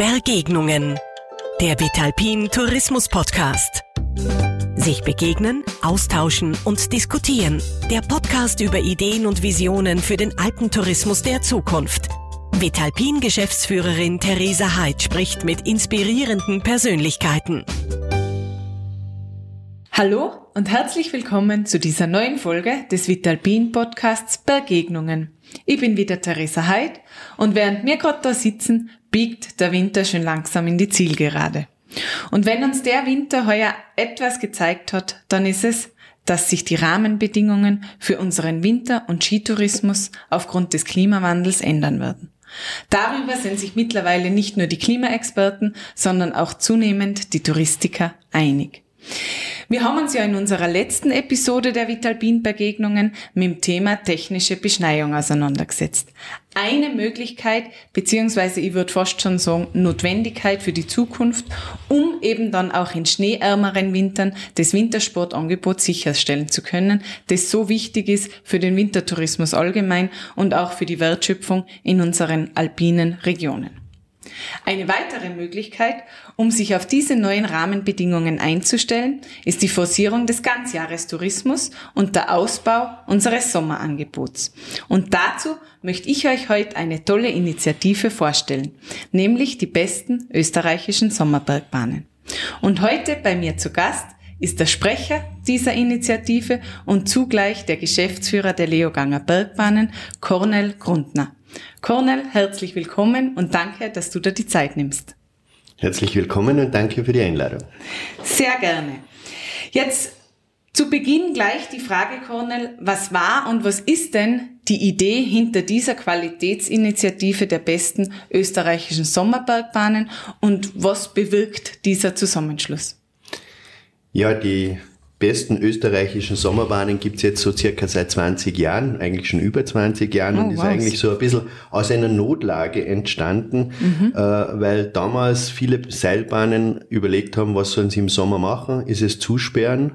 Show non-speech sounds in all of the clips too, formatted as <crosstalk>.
Bergegnungen. Der Vitalpin Tourismus Podcast. Sich begegnen, austauschen und diskutieren. Der Podcast über Ideen und Visionen für den Alpentourismus der Zukunft. Vitalpin Geschäftsführerin Theresa Heid spricht mit inspirierenden Persönlichkeiten. Hallo und herzlich willkommen zu dieser neuen Folge des Vitalpin Podcasts Begegnungen. Ich bin wieder Theresa Heid und während wir gerade da sitzen, biegt der Winter schon langsam in die Zielgerade. Und wenn uns der Winter heuer etwas gezeigt hat, dann ist es, dass sich die Rahmenbedingungen für unseren Winter- und Skitourismus aufgrund des Klimawandels ändern werden. Darüber sind sich mittlerweile nicht nur die Klimaexperten, sondern auch zunehmend die Touristiker einig. Wir haben uns ja in unserer letzten Episode der Vitalpin-Begegnungen mit dem Thema technische Beschneiung auseinandergesetzt. Eine Möglichkeit, beziehungsweise ich würde fast schon sagen, Notwendigkeit für die Zukunft, um eben dann auch in schneeärmeren Wintern das Wintersportangebot sicherstellen zu können, das so wichtig ist für den Wintertourismus allgemein und auch für die Wertschöpfung in unseren alpinen Regionen. Eine weitere Möglichkeit, um sich auf diese neuen Rahmenbedingungen einzustellen, ist die Forcierung des Ganzjahrestourismus und der Ausbau unseres Sommerangebots. Und dazu möchte ich euch heute eine tolle Initiative vorstellen, nämlich die besten österreichischen Sommerbergbahnen. Und heute bei mir zu Gast ist der Sprecher dieser Initiative und zugleich der Geschäftsführer der Leoganger Bergbahnen, Cornel Grundner. Cornel, herzlich willkommen und danke, dass du dir die Zeit nimmst. Herzlich willkommen und danke für die Einladung. Sehr gerne. Jetzt zu Beginn gleich die Frage, Cornel, was war und was ist denn die Idee hinter dieser Qualitätsinitiative der besten österreichischen Sommerbergbahnen und was bewirkt dieser Zusammenschluss? Ja, die besten österreichischen Sommerbahnen gibt's jetzt so circa seit 20 Jahren, eigentlich schon über 20 Jahren oh, und ist wow. eigentlich so ein bisschen aus einer Notlage entstanden, mhm. äh, weil damals viele Seilbahnen überlegt haben, was sollen sie im Sommer machen? Ist es zusperren?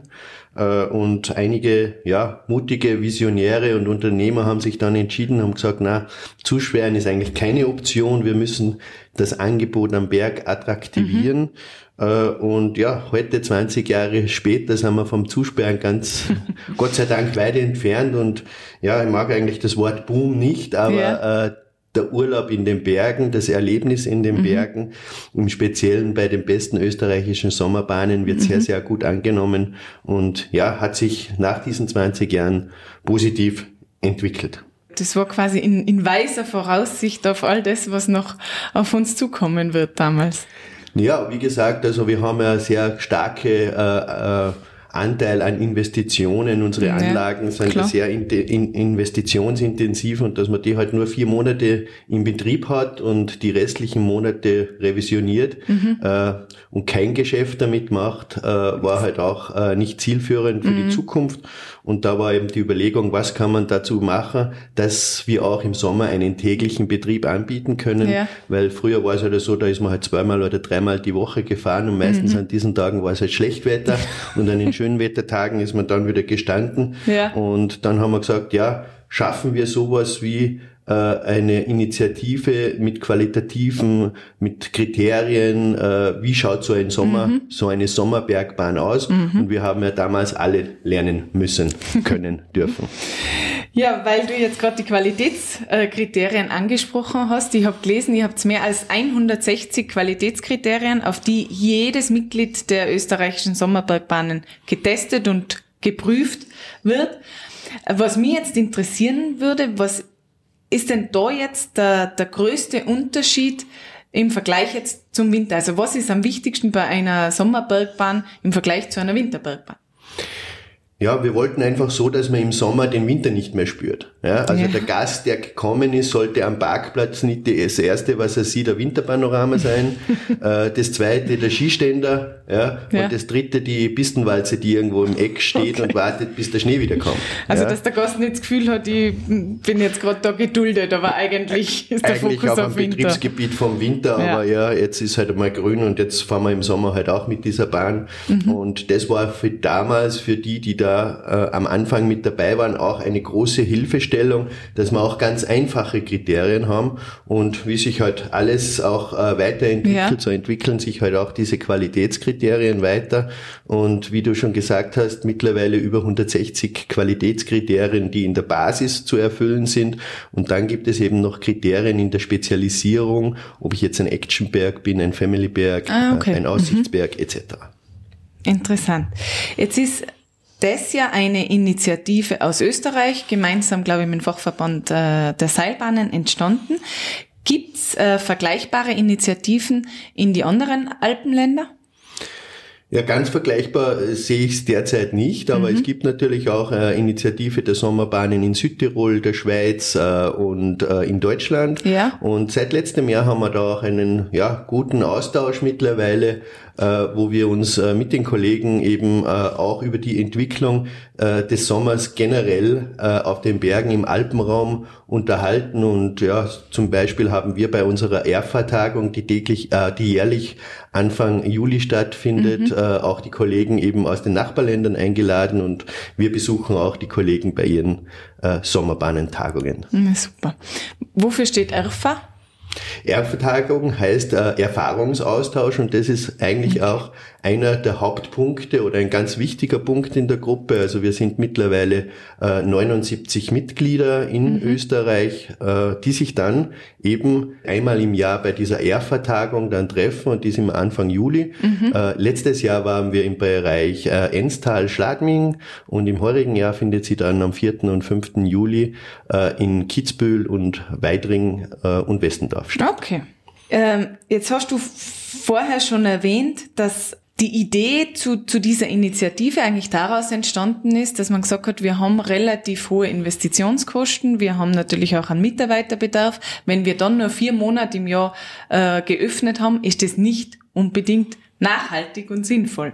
Äh, und einige ja, mutige Visionäre und Unternehmer haben sich dann entschieden, haben gesagt, na, zusperren ist eigentlich keine Option, wir müssen das Angebot am Berg attraktivieren. Mhm. Äh, und ja, heute 20 Jahre später sind wir vom Zusperren ganz, <laughs> Gott sei Dank, weit entfernt. Und ja, ich mag eigentlich das Wort Boom nicht, aber ja. äh, der Urlaub in den Bergen, das Erlebnis in den mhm. Bergen, im Speziellen bei den besten österreichischen Sommerbahnen wird mhm. sehr, sehr gut angenommen und ja, hat sich nach diesen 20 Jahren positiv entwickelt. Das war quasi in, in weiser Voraussicht auf all das, was noch auf uns zukommen wird damals. Ja, wie gesagt, also wir haben ja sehr starke äh, äh, Anteil an Investitionen. Unsere Anlagen ja, sind klar. sehr in, in, investitionsintensiv und dass man die halt nur vier Monate in Betrieb hat und die restlichen Monate revisioniert mhm. äh, und kein Geschäft damit macht, äh, war halt auch äh, nicht zielführend für mhm. die Zukunft. Und da war eben die Überlegung, was kann man dazu machen, dass wir auch im Sommer einen täglichen Betrieb anbieten können. Ja. Weil früher war es halt so, da ist man halt zweimal oder dreimal die Woche gefahren und meistens mhm. an diesen Tagen war es halt Schlechtwetter <laughs> und an den schönen Wettertagen ist man dann wieder gestanden. Ja. Und dann haben wir gesagt, ja, schaffen wir sowas wie äh, eine Initiative mit qualitativen, mit Kriterien, äh, wie schaut so ein Sommer, mhm. so eine Sommerbergbahn aus. Mhm. Und wir haben ja damals alle lernen müssen, <laughs> können, dürfen. Ja, weil du jetzt gerade die Qualitätskriterien angesprochen hast. Ich habe gelesen, ihr habt mehr als 160 Qualitätskriterien, auf die jedes Mitglied der österreichischen Sommerbergbahnen getestet und geprüft wird. Was mir jetzt interessieren würde, was ist denn da jetzt der, der größte Unterschied im Vergleich jetzt zum Winter? Also was ist am wichtigsten bei einer Sommerbergbahn im Vergleich zu einer Winterbergbahn? Ja, wir wollten einfach so, dass man im Sommer den Winter nicht mehr spürt. Ja, also ja. der Gast, der gekommen ist, sollte am Parkplatz nicht das erste, was er sieht, der Winterpanorama sein. <laughs> äh, das zweite, der Skiständer. Ja, ja, Und das dritte, die Pistenwalze, die irgendwo im Eck steht okay. und wartet, bis der Schnee wieder kommt. Also, ja. dass der Gast nicht das Gefühl hat, ich bin jetzt gerade da geduldet, aber eigentlich ist der eigentlich Fokus auf Winter. Betriebsgebiet vom Winter, aber ja, jetzt ist halt einmal grün und jetzt fahren wir im Sommer halt auch mit dieser Bahn. Mhm. Und das war für damals, für die, die da da äh, am Anfang mit dabei waren, auch eine große Hilfestellung, dass wir auch ganz einfache Kriterien haben und wie sich halt alles auch äh, weiterentwickelt, ja. so entwickeln sich halt auch diese Qualitätskriterien weiter und wie du schon gesagt hast, mittlerweile über 160 Qualitätskriterien, die in der Basis zu erfüllen sind und dann gibt es eben noch Kriterien in der Spezialisierung, ob ich jetzt ein Actionberg bin, ein Familyberg, ah, okay. ein Aussichtsberg mhm. etc. Interessant. Jetzt ist das ja eine Initiative aus Österreich, gemeinsam, glaube ich, mit dem Fachverband äh, der Seilbahnen entstanden. Gibt's äh, vergleichbare Initiativen in die anderen Alpenländer? Ja, ganz vergleichbar äh, sehe ich es derzeit nicht, aber mhm. es gibt natürlich auch äh, Initiative der Sommerbahnen in Südtirol, der Schweiz äh, und äh, in Deutschland. Ja. Und seit letztem Jahr haben wir da auch einen ja, guten Austausch mittlerweile wo wir uns äh, mit den Kollegen eben äh, auch über die Entwicklung des Sommers generell auf den Bergen im Alpenraum unterhalten. Und ja, zum Beispiel haben wir bei unserer ERFA-Tagung, die täglich, die jährlich Anfang Juli stattfindet, mhm. auch die Kollegen eben aus den Nachbarländern eingeladen und wir besuchen auch die Kollegen bei ihren Sommerbahnentagungen. super. Wofür steht ERFA? Ervertagung heißt äh, Erfahrungsaustausch und das ist eigentlich auch einer der Hauptpunkte oder ein ganz wichtiger Punkt in der Gruppe. Also wir sind mittlerweile äh, 79 Mitglieder in mhm. Österreich, äh, die sich dann eben einmal im Jahr bei dieser ERFA-Tagung dann treffen und die sind Anfang Juli. Mhm. Äh, letztes Jahr waren wir im Bereich äh, Enstal-Schladming und im heurigen Jahr findet sie dann am 4. und 5. Juli äh, in Kitzbühel und Weidring äh, und Westendorf statt. Okay. Ähm, jetzt hast du vorher schon erwähnt, dass die Idee zu, zu dieser Initiative eigentlich daraus entstanden ist, dass man gesagt hat, wir haben relativ hohe Investitionskosten, wir haben natürlich auch einen Mitarbeiterbedarf. Wenn wir dann nur vier Monate im Jahr äh, geöffnet haben, ist das nicht unbedingt nachhaltig und sinnvoll.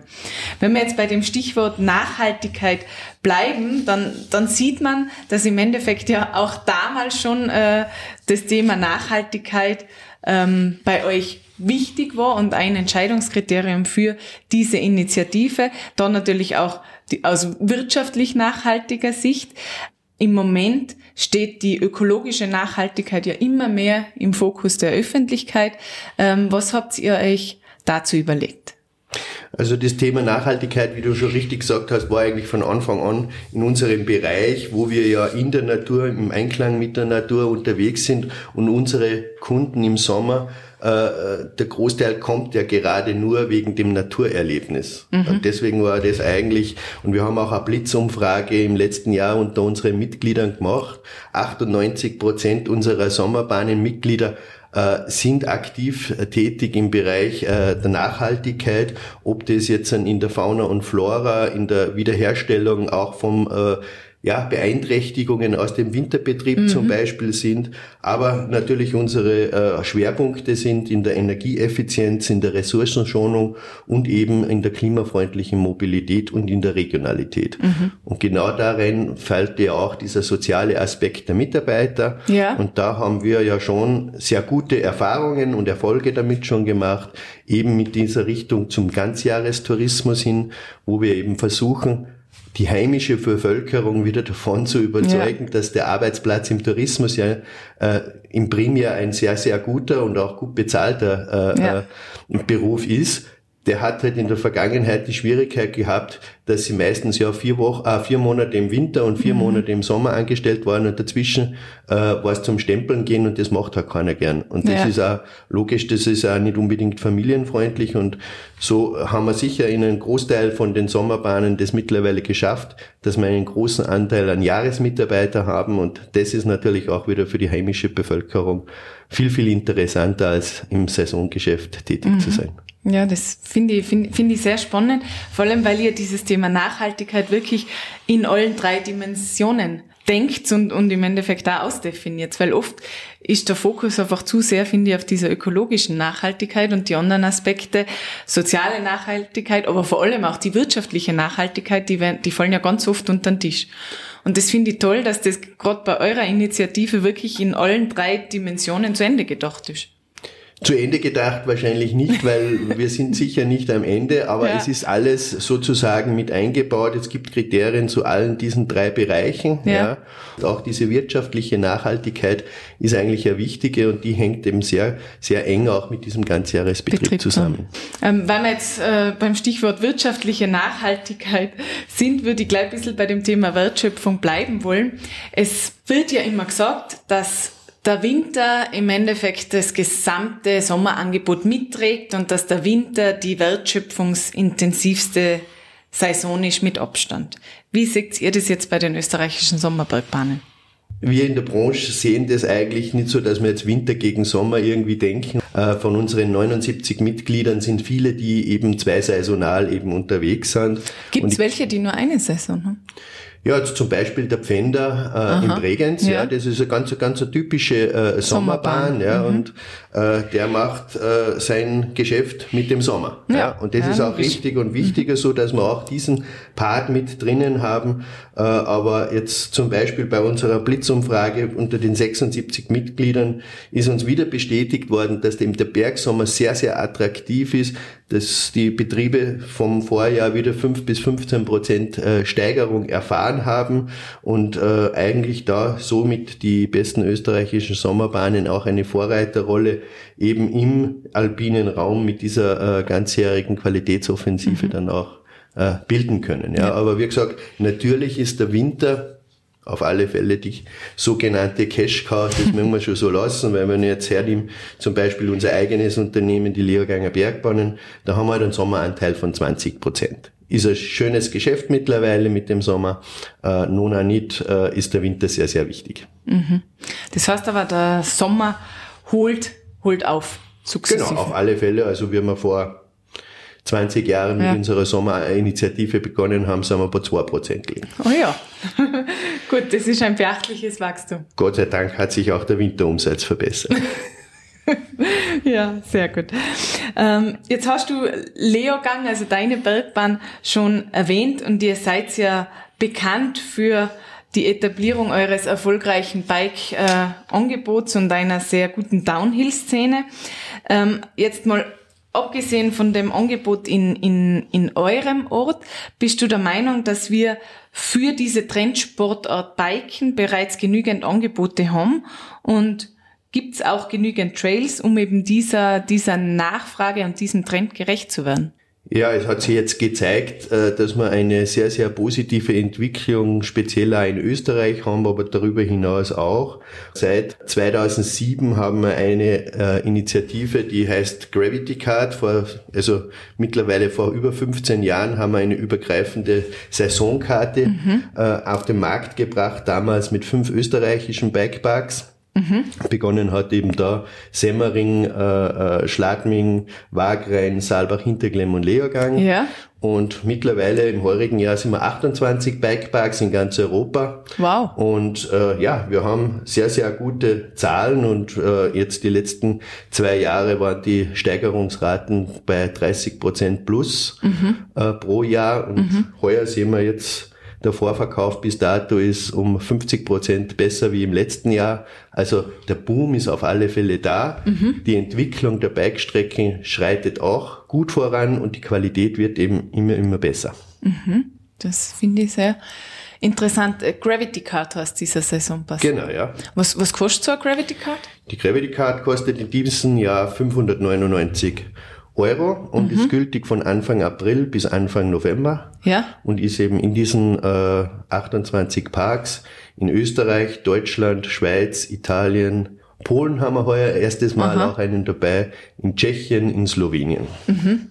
Wenn wir jetzt bei dem Stichwort Nachhaltigkeit bleiben, dann, dann sieht man, dass im Endeffekt ja auch damals schon äh, das Thema Nachhaltigkeit ähm, bei euch wichtig war und ein Entscheidungskriterium für diese Initiative. Dann natürlich auch die, aus wirtschaftlich nachhaltiger Sicht. Im Moment steht die ökologische Nachhaltigkeit ja immer mehr im Fokus der Öffentlichkeit. Ähm, was habt ihr euch dazu überlegt? Also das Thema Nachhaltigkeit, wie du schon richtig gesagt hast, war eigentlich von Anfang an in unserem Bereich, wo wir ja in der Natur, im Einklang mit der Natur unterwegs sind und unsere Kunden im Sommer der Großteil kommt ja gerade nur wegen dem Naturerlebnis. Mhm. Und deswegen war das eigentlich, und wir haben auch eine Blitzumfrage im letzten Jahr unter unseren Mitgliedern gemacht. 98 Prozent unserer Sommerbahnenmitglieder äh, sind aktiv äh, tätig im Bereich äh, der Nachhaltigkeit, ob das jetzt in der Fauna und Flora, in der Wiederherstellung auch vom äh, ja, Beeinträchtigungen aus dem Winterbetrieb mhm. zum Beispiel sind, aber natürlich unsere äh, Schwerpunkte sind in der Energieeffizienz, in der Ressourcenschonung und eben in der klimafreundlichen Mobilität und in der Regionalität. Mhm. Und genau darin fällt ja auch dieser soziale Aspekt der Mitarbeiter. Ja. Und da haben wir ja schon sehr gute Erfahrungen und Erfolge damit schon gemacht, eben mit dieser Richtung zum Ganzjahrestourismus hin, wo wir eben versuchen, die heimische Bevölkerung wieder davon zu überzeugen, ja. dass der Arbeitsplatz im Tourismus ja äh, im Primär ein sehr, sehr guter und auch gut bezahlter äh, ja. äh, Beruf ist. Der hat halt in der Vergangenheit die Schwierigkeit gehabt, dass sie meistens ja vier Wochen, äh, vier Monate im Winter und vier mhm. Monate im Sommer angestellt waren und dazwischen äh, war es zum Stempeln gehen und das macht halt keiner gern. Und das ja. ist auch logisch, das ist auch nicht unbedingt familienfreundlich und so haben wir sicher in einem Großteil von den Sommerbahnen das mittlerweile geschafft, dass wir einen großen Anteil an Jahresmitarbeiter haben und das ist natürlich auch wieder für die heimische Bevölkerung viel, viel interessanter als im Saisongeschäft tätig mhm. zu sein. Ja, das finde ich, finde find ich sehr spannend, vor allem weil ihr dieses Thema Nachhaltigkeit wirklich in allen drei Dimensionen denkt und, und im Endeffekt da ausdefiniert. Weil oft ist der Fokus einfach zu sehr, finde ich, auf dieser ökologischen Nachhaltigkeit und die anderen Aspekte, soziale Nachhaltigkeit, aber vor allem auch die wirtschaftliche Nachhaltigkeit, die, die fallen ja ganz oft unter den Tisch. Und das finde ich toll, dass das gerade bei eurer Initiative wirklich in allen drei Dimensionen zu Ende gedacht ist. Zu Ende gedacht wahrscheinlich nicht, weil <laughs> wir sind sicher nicht am Ende, aber ja. es ist alles sozusagen mit eingebaut. Es gibt Kriterien zu allen diesen drei Bereichen. Ja. ja. Und auch diese wirtschaftliche Nachhaltigkeit ist eigentlich eine wichtige und die hängt eben sehr, sehr eng auch mit diesem Ganzjahresbetrieb Betrieb zusammen. Ähm, weil wir jetzt äh, beim Stichwort wirtschaftliche Nachhaltigkeit sind, würde ich gleich ein bisschen bei dem Thema Wertschöpfung bleiben wollen. Es wird ja immer gesagt, dass der Winter im Endeffekt das gesamte Sommerangebot mitträgt und dass der Winter die wertschöpfungsintensivste Saison ist mit Abstand. Wie seht ihr das jetzt bei den österreichischen Sommerbergbahnen? Wir in der Branche sehen das eigentlich nicht so, dass wir jetzt Winter gegen Sommer irgendwie denken. Äh, von unseren 79 Mitgliedern sind viele, die eben zweisaisonal eben unterwegs sind. Gibt es welche, die nur eine Saison haben? Ja, jetzt zum Beispiel der Pfänder äh, in Bregenz, ja. ja. das ist eine ganz, ganz eine typische äh, Sommerbahn, Sommerbahn, ja, mhm. und äh, der macht äh, sein Geschäft mit dem Sommer. Ja, ja. und das ja, ist auch richtig und wichtiger, so dass wir auch diesen Part mit drinnen haben. Äh, aber jetzt zum Beispiel bei unserer Blitzumfrage unter den 76 Mitgliedern ist uns wieder bestätigt worden, dass eben der Bergsommer sehr, sehr attraktiv ist, dass die Betriebe vom Vorjahr wieder 5 bis 15 Prozent äh, Steigerung erfahren haben und äh, eigentlich da somit die besten österreichischen Sommerbahnen auch eine Vorreiterrolle eben im alpinen Raum mit dieser äh, ganzjährigen Qualitätsoffensive mhm. dann auch bilden können. Ja. ja. Aber wie gesagt, natürlich ist der Winter auf alle Fälle die sogenannte Cash Cow, das müssen wir schon so lassen, weil wenn ich jetzt hernehme, zum Beispiel unser eigenes Unternehmen, die Leoganger Bergbahnen, da haben wir halt einen Sommeranteil von 20 Prozent. Ist ein schönes Geschäft mittlerweile mit dem Sommer. Äh, nun auch nicht, äh, ist der Winter sehr, sehr wichtig. Mhm. Das heißt aber, der Sommer holt, holt auf. Sukzessive. Genau, auf alle Fälle. Also wie wir vor 20 Jahren ja. mit unserer Sommerinitiative begonnen haben, sind wir bei 2% gelegen. Oh ja, <laughs> gut, das ist ein beachtliches Wachstum. Gott sei Dank hat sich auch der Winterumsatz verbessert. <laughs> ja, sehr gut. Ähm, jetzt hast du Leogang, also deine Bergbahn, schon erwähnt und ihr seid ja bekannt für die Etablierung eures erfolgreichen Bike-Angebots äh, und einer sehr guten Downhill-Szene. Ähm, jetzt mal abgesehen von dem Angebot in, in, in eurem Ort, bist du der Meinung, dass wir für diese Trendsportart Biken bereits genügend Angebote haben und gibt es auch genügend Trails, um eben dieser, dieser Nachfrage und diesem Trend gerecht zu werden? Ja, es hat sich jetzt gezeigt, äh, dass wir eine sehr, sehr positive Entwicklung speziell auch in Österreich haben, aber darüber hinaus auch. Seit 2007 haben wir eine äh, Initiative, die heißt Gravity Card. Vor, also mittlerweile vor über 15 Jahren haben wir eine übergreifende Saisonkarte mhm. Äh, auf den Markt gebracht, damals mit fünf österreichischen Bikeparks. Mhm. Begonnen hat eben da Semmering, äh, äh, Schladming, Wagrein, Saalbach, Hinterglemm und Leogang. Ja. Und mittlerweile im heurigen Jahr sind wir 28 Bikeparks in ganz Europa. Wow. Und äh, ja, wir haben sehr, sehr gute Zahlen und äh, jetzt die letzten zwei Jahre waren die Steigerungsraten bei 30 Prozent plus mhm. äh, pro Jahr. Und mhm. heuer sehen wir jetzt der Vorverkauf bis dato ist um 50 Prozent besser wie im letzten Jahr. Also der Boom ist auf alle Fälle da. Mhm. Die Entwicklung der Bikestrecken schreitet auch gut voran und die Qualität wird eben immer, immer besser. Mhm. Das finde ich sehr interessant. Äh, Gravity Card heißt dieser Saisonpass. Genau, ja. Was, was kostet so eine Gravity Card? Die Gravity Card kostet in diesem Jahr 599 Euro und mhm. ist gültig von Anfang April bis Anfang November. Ja. Und ist eben in diesen äh, 28 Parks in Österreich, Deutschland, Schweiz, Italien, Polen haben wir heuer erstes Mal Aha. auch einen dabei, in Tschechien, in Slowenien. Mhm.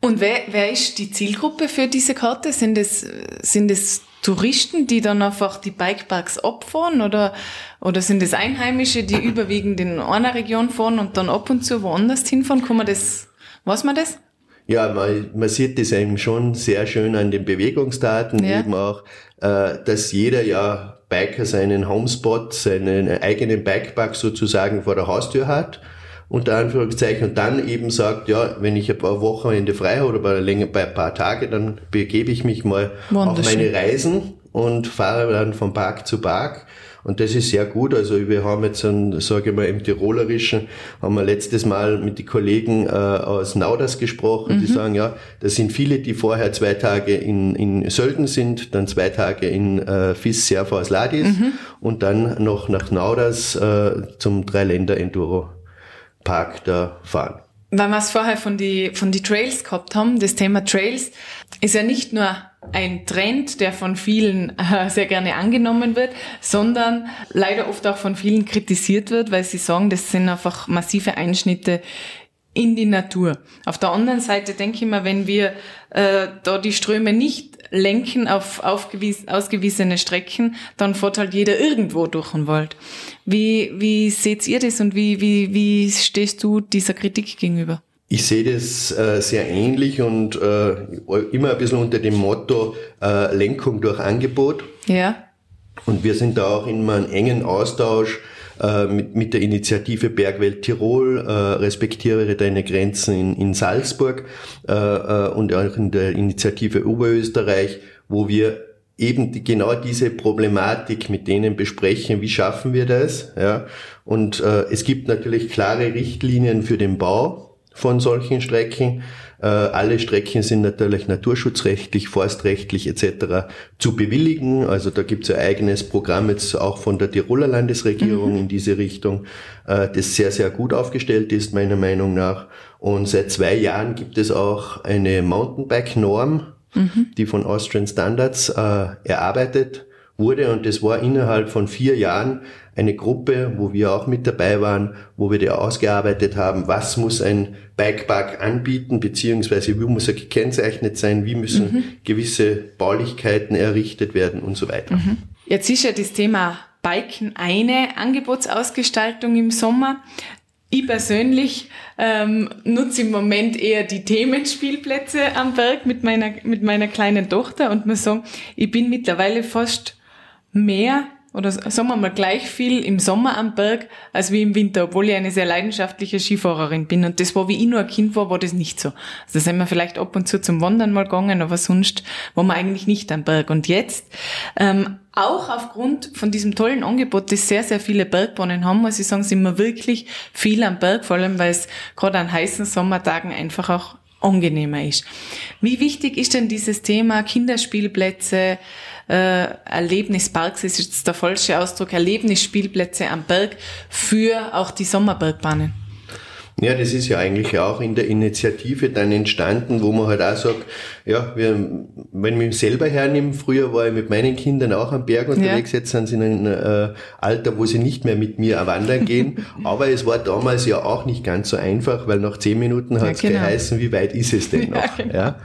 Und wer, wer ist die Zielgruppe für diese Karte? Sind es, sind es Touristen, die dann einfach die Bikeparks abfahren oder, oder sind es Einheimische, die überwiegend in einer Region fahren und dann ab und zu woanders hinfahren? Kann man das was man das? Ja, man, man sieht das eben schon sehr schön an den Bewegungsdaten, ja. eben auch, äh, dass jeder ja Biker seinen Homespot, seinen eigenen Bikepark sozusagen vor der Haustür hat unter Anführungszeichen, und dann eben sagt, ja, wenn ich ein paar Wochenende frei habe oder bei, länger, bei ein paar Tage, dann begebe ich mich mal auf meine Reisen und fahre dann von Park zu Park Und das ist sehr gut. Also wir haben jetzt, einen, sage ich mal, im Tirolerischen, haben wir letztes Mal mit den Kollegen äh, aus Nauders gesprochen, mhm. die sagen, ja, das sind viele, die vorher zwei Tage in, in Sölden sind, dann zwei Tage in äh, Fis Serfa Ladis mhm. und dann noch nach Nauders äh, zum Dreiländer-Enduro-Park da fahren weil wir es vorher von die, von die Trails gehabt haben, das Thema Trails ist ja nicht nur ein Trend, der von vielen äh, sehr gerne angenommen wird, sondern leider oft auch von vielen kritisiert wird, weil sie sagen, das sind einfach massive Einschnitte in die Natur. Auf der anderen Seite denke ich mal, wenn wir äh, da die Ströme nicht lenken auf ausgewiesene Strecken, dann fährt halt jeder irgendwo durch den Wald. Wie, wie seht ihr das und wie, wie, wie stehst du dieser Kritik gegenüber? Ich sehe das äh, sehr ähnlich und äh, immer ein bisschen unter dem Motto äh, Lenkung durch Angebot. Ja. Und wir sind da auch in einem engen Austausch äh, mit, mit der Initiative Bergwelt Tirol, äh, respektiere deine Grenzen in, in Salzburg äh, äh, und auch in der Initiative Oberösterreich, wo wir eben die, genau diese Problematik mit denen besprechen, wie schaffen wir das, ja. Und äh, es gibt natürlich klare Richtlinien für den Bau von solchen Strecken. Äh, alle Strecken sind natürlich naturschutzrechtlich, forstrechtlich etc. zu bewilligen. Also da gibt es ein eigenes Programm jetzt auch von der Tiroler Landesregierung mhm. in diese Richtung, äh, das sehr, sehr gut aufgestellt ist, meiner Meinung nach. Und seit zwei Jahren gibt es auch eine Mountainbike-Norm, mhm. die von Austrian Standards äh, erarbeitet wurde. Und das war innerhalb von vier Jahren eine Gruppe, wo wir auch mit dabei waren, wo wir da ausgearbeitet haben, was muss ein Bikepark anbieten, beziehungsweise wie muss er gekennzeichnet sein, wie müssen mhm. gewisse Baulichkeiten errichtet werden und so weiter. Mhm. Jetzt ist ja das Thema Biken eine Angebotsausgestaltung im Sommer. Ich persönlich ähm, nutze im Moment eher die Themenspielplätze am Berg mit meiner, mit meiner kleinen Tochter und muss sagen, ich bin mittlerweile fast mehr oder sagen wir mal gleich viel im Sommer am Berg als wie im Winter, obwohl ich eine sehr leidenschaftliche Skifahrerin bin. Und das war, wie ich nur ein Kind war, war das nicht so. Also da sind wir vielleicht ab und zu zum Wandern mal gegangen, aber sonst waren wir eigentlich nicht am Berg. Und jetzt, ähm, auch aufgrund von diesem tollen Angebot, das sehr, sehr viele Bergbahnen haben, muss ich sagen, sind wir wirklich viel am Berg, vor allem weil es gerade an heißen Sommertagen einfach auch angenehmer ist. Wie wichtig ist denn dieses Thema Kinderspielplätze, äh, Erlebnisparks ist jetzt der falsche Ausdruck, Erlebnisspielplätze am Berg für auch die Sommerbergbahnen? Ja, das ist ja eigentlich auch in der Initiative dann entstanden, wo man halt auch sagt, ja, wir, wenn ich mich selber hernehme, früher war ich mit meinen Kindern auch am Berg unterwegs, ja. jetzt sind sie in einem äh, Alter, wo sie nicht mehr mit mir wandern gehen. <laughs> Aber es war damals ja auch nicht ganz so einfach, weil nach zehn Minuten hat es ja, genau. geheißen, wie weit ist es denn <laughs> noch? Ja, genau. ja?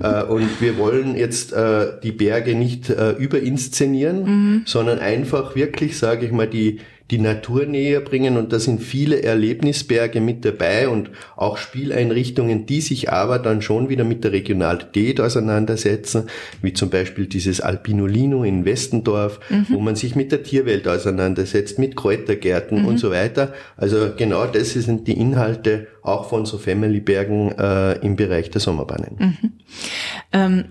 Äh, und wir wollen jetzt äh, die Berge nicht äh, überinszenieren, mhm. sondern einfach wirklich, sage ich mal, die die Natur näher bringen und da sind viele Erlebnisberge mit dabei und auch Spieleinrichtungen, die sich aber dann schon wieder mit der Regionalität auseinandersetzen, wie zum Beispiel dieses Alpinolino in Westendorf, mhm. wo man sich mit der Tierwelt auseinandersetzt, mit Kräutergärten mhm. und so weiter. Also genau das sind die Inhalte auch von so Family-Bergen äh, im Bereich der Sommerbahnen. Mhm. Ähm,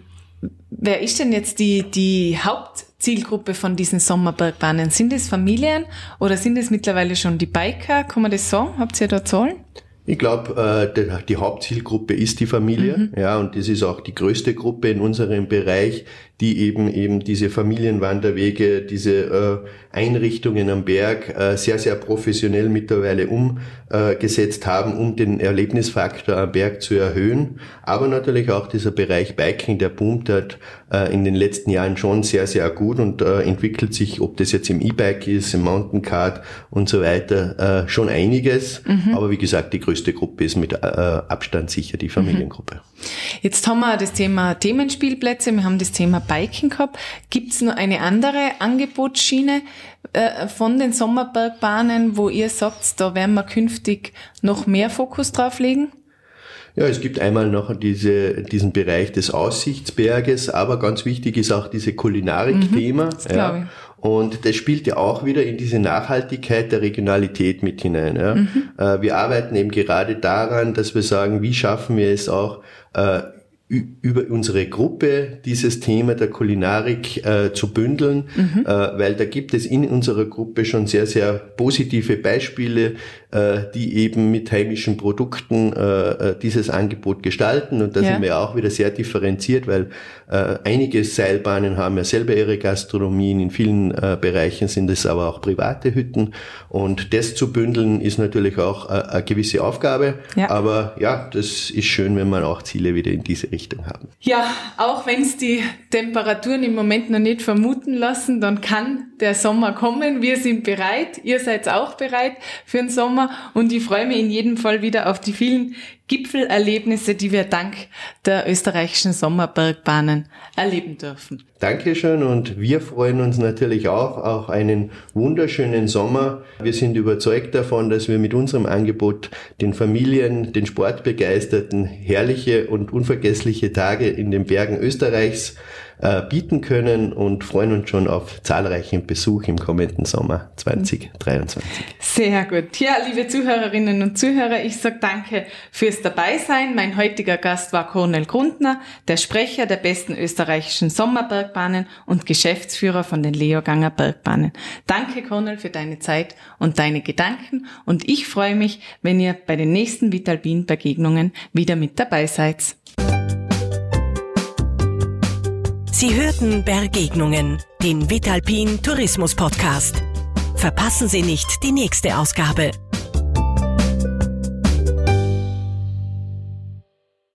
wer ist denn jetzt die, die Haupt Zielgruppe von diesen Sommerbergbahnen? Sind es Familien oder sind es mittlerweile schon die Biker? Kann man das sagen? Habt ihr da Zahlen? Ich glaube, äh, die Hauptzielgruppe ist die Familie, mhm. ja, und das ist auch die größte Gruppe in unserem Bereich, die eben eben diese Familienwanderwege, diese äh, Einrichtungen am Berg äh, sehr, sehr professionell mittlerweile umgesetzt haben, um den Erlebnisfaktor am Berg zu erhöhen. Aber natürlich auch dieser Bereich Biking, der boomt hat äh, in den letzten Jahren schon sehr, sehr gut und äh, entwickelt sich, ob das jetzt im E-Bike ist, im Mountain-Kart und so weiter, äh, schon einiges. Mhm. Aber wie gesagt, die größte Gruppe ist mit äh, Abstand sicher die Familiengruppe. Mhm. Jetzt haben wir das Thema Themenspielplätze, wir haben das Thema Biking gehabt. Gibt es noch eine andere Angebotsschiene äh, von den Sommerbergbahnen, wo ihr sagt, da werden wir künftig noch mehr Fokus drauf legen? Ja, es gibt einmal noch diese, diesen Bereich des Aussichtsberges, aber ganz wichtig ist auch diese Kulinarik-Thema. Mhm, ja. Und das spielt ja auch wieder in diese Nachhaltigkeit der Regionalität mit hinein. Ja. Mhm. Äh, wir arbeiten eben gerade daran, dass wir sagen, wie schaffen wir es auch, äh, über unsere Gruppe dieses Thema der Kulinarik äh, zu bündeln, mhm. äh, weil da gibt es in unserer Gruppe schon sehr, sehr positive Beispiele, äh, die eben mit heimischen Produkten äh, äh, dieses Angebot gestalten. Und da ja. sind wir auch wieder sehr differenziert, weil äh, einige Seilbahnen haben ja selber ihre Gastronomien, in vielen äh, Bereichen sind es aber auch private Hütten. Und das zu bündeln ist natürlich auch äh, eine gewisse Aufgabe. Ja. Aber ja, das ist schön, wenn man auch Ziele wieder in diese Richtung haben. Ja, auch wenn es die Temperaturen im Moment noch nicht vermuten lassen, dann kann der Sommer kommen. Wir sind bereit. Ihr seid auch bereit für den Sommer. Und ich freue mich in jedem Fall wieder auf die vielen Gipfelerlebnisse, die wir dank der österreichischen Sommerbergbahnen erleben dürfen. Dankeschön und wir freuen uns natürlich auch auf einen wunderschönen Sommer. Wir sind überzeugt davon, dass wir mit unserem Angebot den Familien, den Sportbegeisterten herrliche und unvergessliche Tage in den Bergen Österreichs äh, bieten können und freuen uns schon auf zahlreichen Besuch im kommenden Sommer 2023. Sehr gut. Ja, liebe Zuhörerinnen und Zuhörer, ich sage danke fürs Dabeisein. Mein heutiger Gast war Cornel Grundner, der Sprecher der besten österreichischen Sommerbergbahnen und Geschäftsführer von den Leoganger Bergbahnen. Danke, Cornel, für deine Zeit und deine Gedanken und ich freue mich, wenn ihr bei den nächsten Vitalbin-Begegnungen wieder mit dabei seid. Sie hörten Begegnungen, den Vitalpin Tourismus Podcast. Verpassen Sie nicht die nächste Ausgabe.